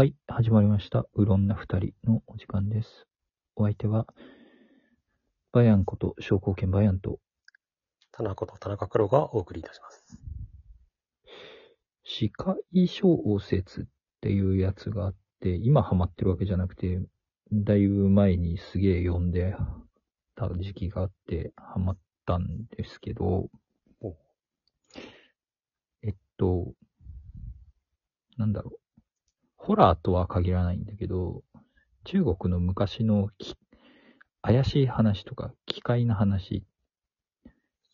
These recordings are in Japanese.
はい、始まりました。うろんな二人のお時間です。お相手は、バヤンこと、商工券バヤンと、田中と田中黒がお送りいたします。視界小説っていうやつがあって、今ハマってるわけじゃなくて、だいぶ前にすげえ読んでた時期があって、ハマったんですけどお、えっと、なんだろう。ホラーとは限らないんだけど、中国の昔のき怪しい話とか、奇怪な話、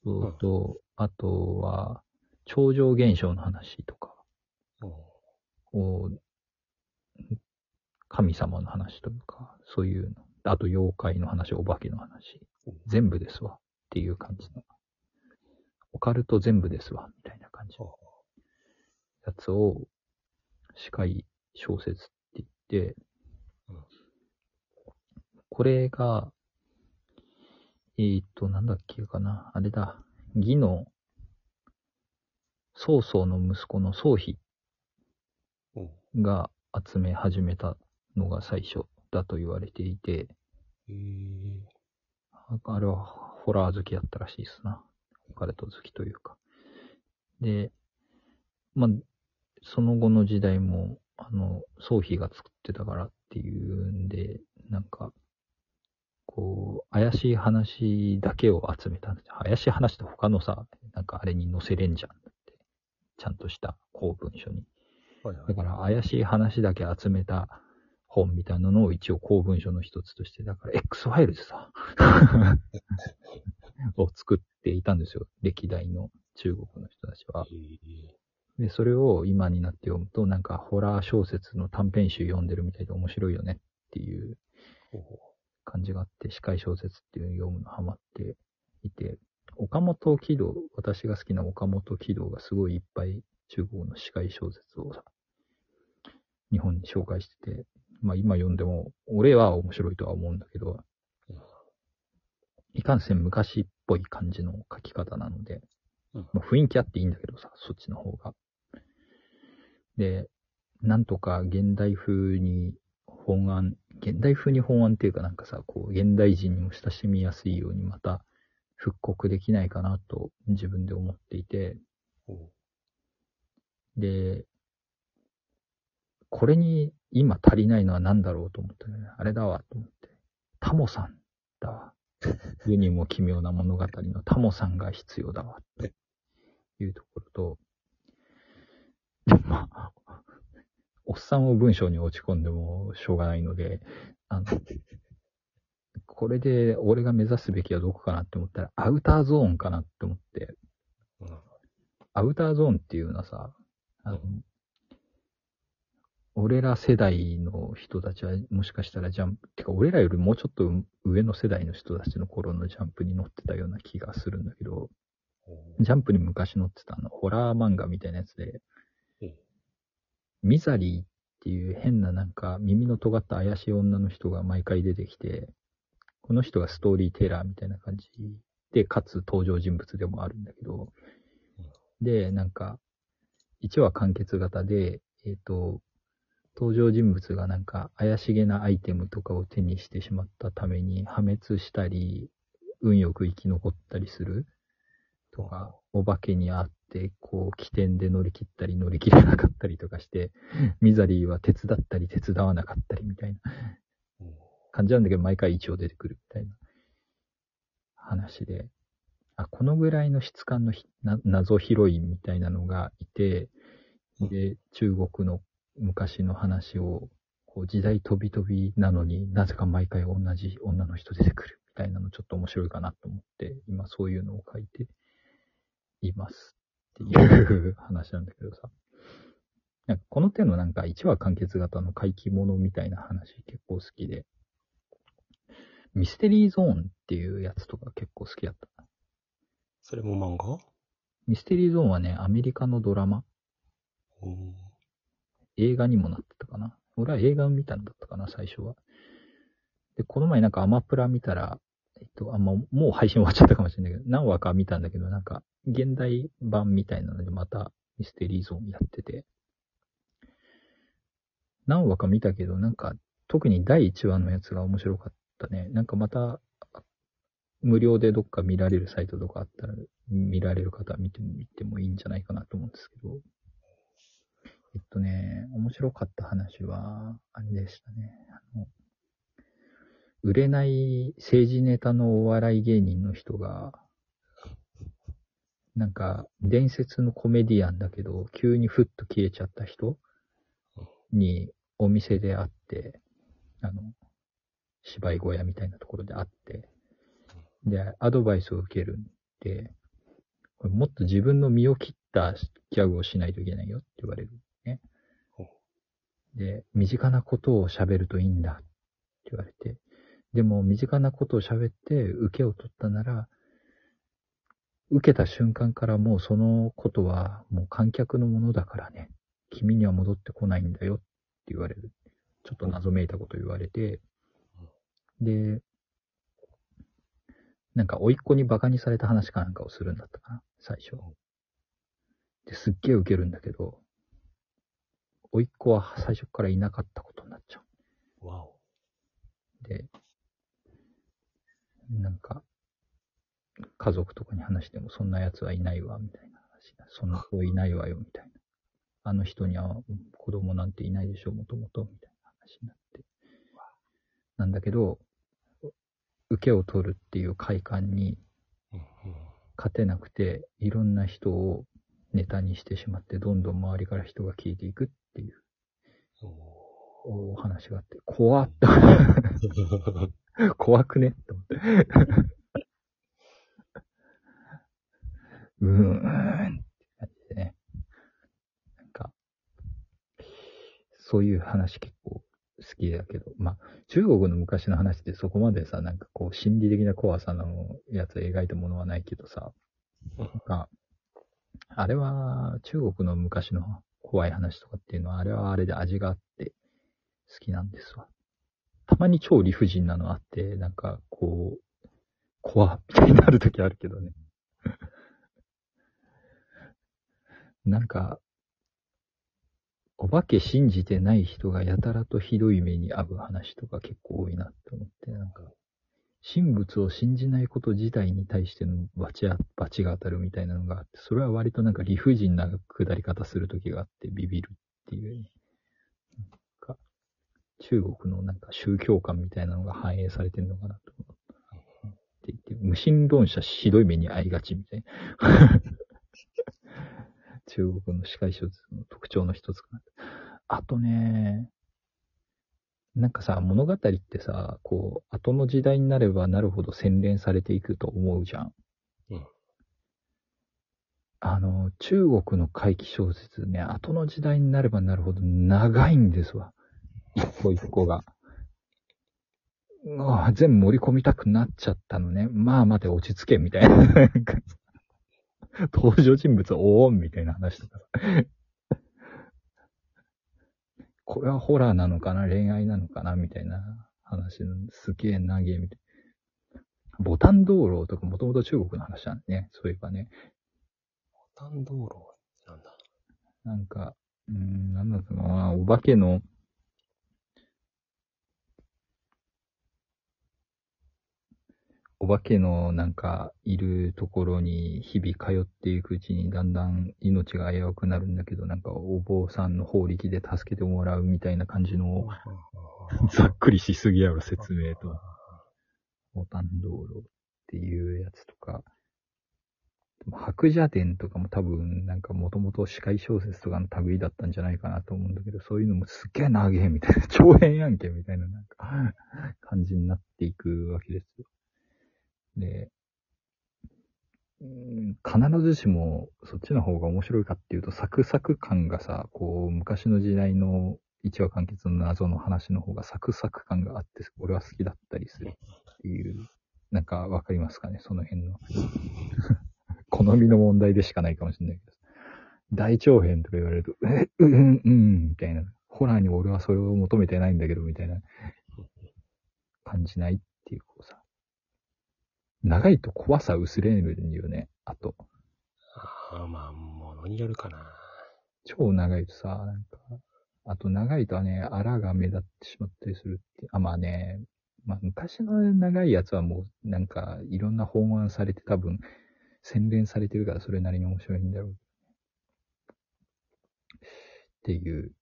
そうと、あとは、超常現象の話とか、こう神様の話というか、そういうの。あと妖怪の話、お化けの話。全部ですわ。っていう感じの。オカルト全部ですわ。みたいな感じのやつを、司会小説って言ってうん、これが、えーっと、なんだっけかな。あれだ。義の、曹操の息子の曹丕うん。が集め始めたのが最初だと言われていて、えあれはホラー好きだったらしいですな。オカルト好きというか。で、まあ、その後の時代も、あの、曹丕が作ってたからっていうんで、なんか、こう、怪しい話だけを集めたんですよ。怪しい話って他のさ、なんかあれに載せれんじゃんって。ちゃんとした公文書に。はいはい。だから怪しい話だけ集めた本みたいなのを一応公文書の一つとして、だから X ファイルズさ、を作っていたんですよ。歴代の中国の人たちは。えで、それを今になって読むと、なんかホラー小説の短編集読んでるみたいで面白いよねっていうー、感じがあって、司会小説っていうのを読むのハマっていて、岡本喜道、私が好きな岡本喜道がすごいいっぱい中国の司会小説をさ、日本に紹介してて、まあ今読んでも、俺は面白いとは思うんだけど、いかんせん昔っぽい感じの書き方なので、うんまあ、雰囲気あっていいんだけどさ、そっちの方が。で、なんとか現代風に本案、現代風に本案っていうかなんかさ、こう、現代人にも親しみやすいようにまた復刻できないかなと自分で思っていて、う。んで、これに今足りないのは何だろうと思ってね、あれだわと思って、タモさんだわ。世にも奇妙な物語のタモさんが必要だわ、というところと、まあ、おっさんを文章に落ち込んでもしょうがないので、あの、これで俺が目指すべきはどこかなって思ったら、アウターゾーンかなって思って、うん。アウターゾーンっていうのはさ、あの、俺ら世代の人たちはもしかしたらジャンプ、てか俺らよりもうちょっと上の世代の人たちの頃のジャンプに載ってたような気がするんだけど、ジャンプに昔載ってたあの、ホラー漫画みたいなやつでうん、ミザリーっていう変ななんか耳の尖った怪しい女の人が毎回出てきて、この人がストーリーテラーみたいな感じで、かつ登場人物でもあるんだけど、で、なんか、1話完結型で、えっ、と、登場人物がなんか怪しげなアイテムとかを手にしてしまったために破滅したり、運よく生き残ったりするとか、お化けに会って、こう、起点で乗り切ったり乗り切れなかったりとかして、ミザリーは手伝ったり手伝わなかったりみたいなうん。感じなんだけど、毎回一応出てくるみたいな話で、あ、このぐらいの質感のひな謎ヒロインみたいなのがいて、で、中国の昔の話を、こう時代飛び飛びなのになぜか毎回同じ女の人出てくるみたいなのちょっと面白いかなと思って、今そういうのを書いていますっていう話なんだけどさ。なんかこの手のなんか1話完結型の怪奇物みたいな話結構好きで、ミステリーゾーンっていうやつとか結構好きだった。それも漫画？ミステリーゾーンはね、アメリカのドラマうん映画にもなってたかな。俺は映画を見たんだったかな、最初は。で、この前なんかアマプラ見たら、えっと、あんま、もう配信終わっちゃったかもしれないけど、何話か見たんだけど、なんか、現代版みたいなのでまたミステリーゾーンやってて、何話か見たけど、なんか、特に第1話のやつが面白かったね。なんかまた、無料でどっか見られるサイトとかあったら、見られる方は見てみてもいいんじゃないかなと思うんですけど。えっとね、面白かった話は、あれでしたね。あの、売れない政治ネタのお笑い芸人の人が、なんか、伝説のコメディアンだけど、急にふっと消えちゃった人にお店で会って、あの、芝居小屋みたいなところで会って、で、アドバイスを受けるんで、これもっと自分の身を切ったギャグをしないといけないよって言われるねほ。で、身近なことを喋るといいんだって言われて、でも身近なことを喋って受けを取ったなら、受けた瞬間からもうそのことはもう観客のものだからね、君には戻ってこないんだよって言われる。ちょっと謎めいたこと言われて、で、なんか、甥っ子に馬鹿にされた話かなんかをするんだったかな、最初。で、すっげえウケるんだけど、甥っ子は最初からいなかったことになっちゃわお。う。で、なんか、家族とかに話しても、そんな奴はいないわ、みたいな話。そんな子いないわよ、みたいな。あの人にはうん子供なんていないでしょ、もともと、みたいな話になって。なんだけど、受けを取るっていう快感にうん勝てなくて、いろんな人をネタにしてしまって、どんどん周りから人が消えていくっていううん。お話があって、怖っと、お怖くねって思って。うーん、って感じでね。なんか、そういう話結構好きだけど、まあ、中国の昔の話ってそこまでさ、なんかこう、心理的な怖さのやつを描いたものはないけどさ、なんか、あれは中国の昔の怖い話とかっていうのは、あれはあれで味があって好きなんですわ。たまに超理不尽なのあって、なんかこう、怖っみたいになるときあるけどね。なんか、お化け信じてない人がやたらとひどい目に遭う話とか結構多いなって思って、なんか、神仏を信じないこと自体に対しての罰罰が当たるみたいなのがあって、それは割となんか理不尽な下り方するときがあってビビるっていう、ね。なんか、中国のなんか宗教観みたいなのが反映されてるのかなと思っていて、無神論者ひどい目に遭いがちみたいな。中国の司会小説の特徴の一つかな。あとね、なんかさ、物語ってさ、こう、後の時代になればなるほど洗練されていくと思うじゃん。うんあの、中国の怪奇小説ね、後の時代になればなるほど長いんですわ。一個一個が。うわ全部盛り込みたくなっちゃったのね。まあ待て、落ち着け、みたいな。登場人物おーんみたいな話とかさ。これはホラーなのかな恋愛なのかなみたいな話のすげえ長えみたいな。ボタン道路とかもともと中国の話なんね。そういえばね。ボタン道路なんだなんか、うーん、なんだろうな、お化けの、お化けのなんかいるところに日々通っていくうちにだんだん命が危うくなるんだけど、なんかお坊さんの法力で助けてもらうみたいな感じの、ざっくりしすぎやろ説明と。ボタン道路っていうやつとか、白蛇伝とかも多分なんかもともと司会小説とかの類だったんじゃないかなと思うんだけど、そういうのもすっげえ長えみたいな、長編やんけみたいななんか感じになっていくわけですよ。で、うん必ずしもそっちの方が面白いかっていうと、サクサク感がさ、こう昔の時代の一話完結の謎の話の方がサクサク感があって、俺は好きだったりするっていう、なんかわかりますかね、その辺の。好みの問題でしかないかもしれないけど。大長編とか言われると、え、うん、うん、みたいな。ホラーに俺はそれを求めてないんだけど、みたいな感じないっていう、こうさ。長いと怖さ薄れるんよね、あと。ああ、まあ、ものによるかな。超長いとさ、なんか、あと長いとはね、あらが目立ってしまったりするって。あ、まあね、まあ昔の長いやつはもうなんかいろんな本案されて多分洗練されてるからそれなりに面白いんだろう。っていう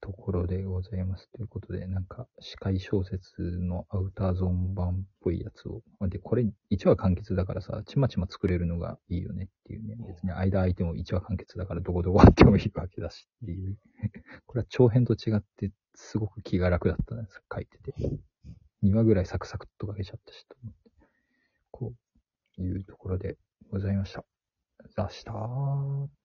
ところでございます。ということで、なんか、司会小説のアウターゾーン版っぽいやつを。で、これ1話完結だからさ、ちまちま作れるのがいいよねっていうね。別に間空いても1話完結だからどこどこあってもいいわけだしっていう。これは長編と違って、すごく気が楽だったんです。書いてて。2話ぐらいサクサクっと書けちゃったし、と思って。こういうところでございました。ざしたー。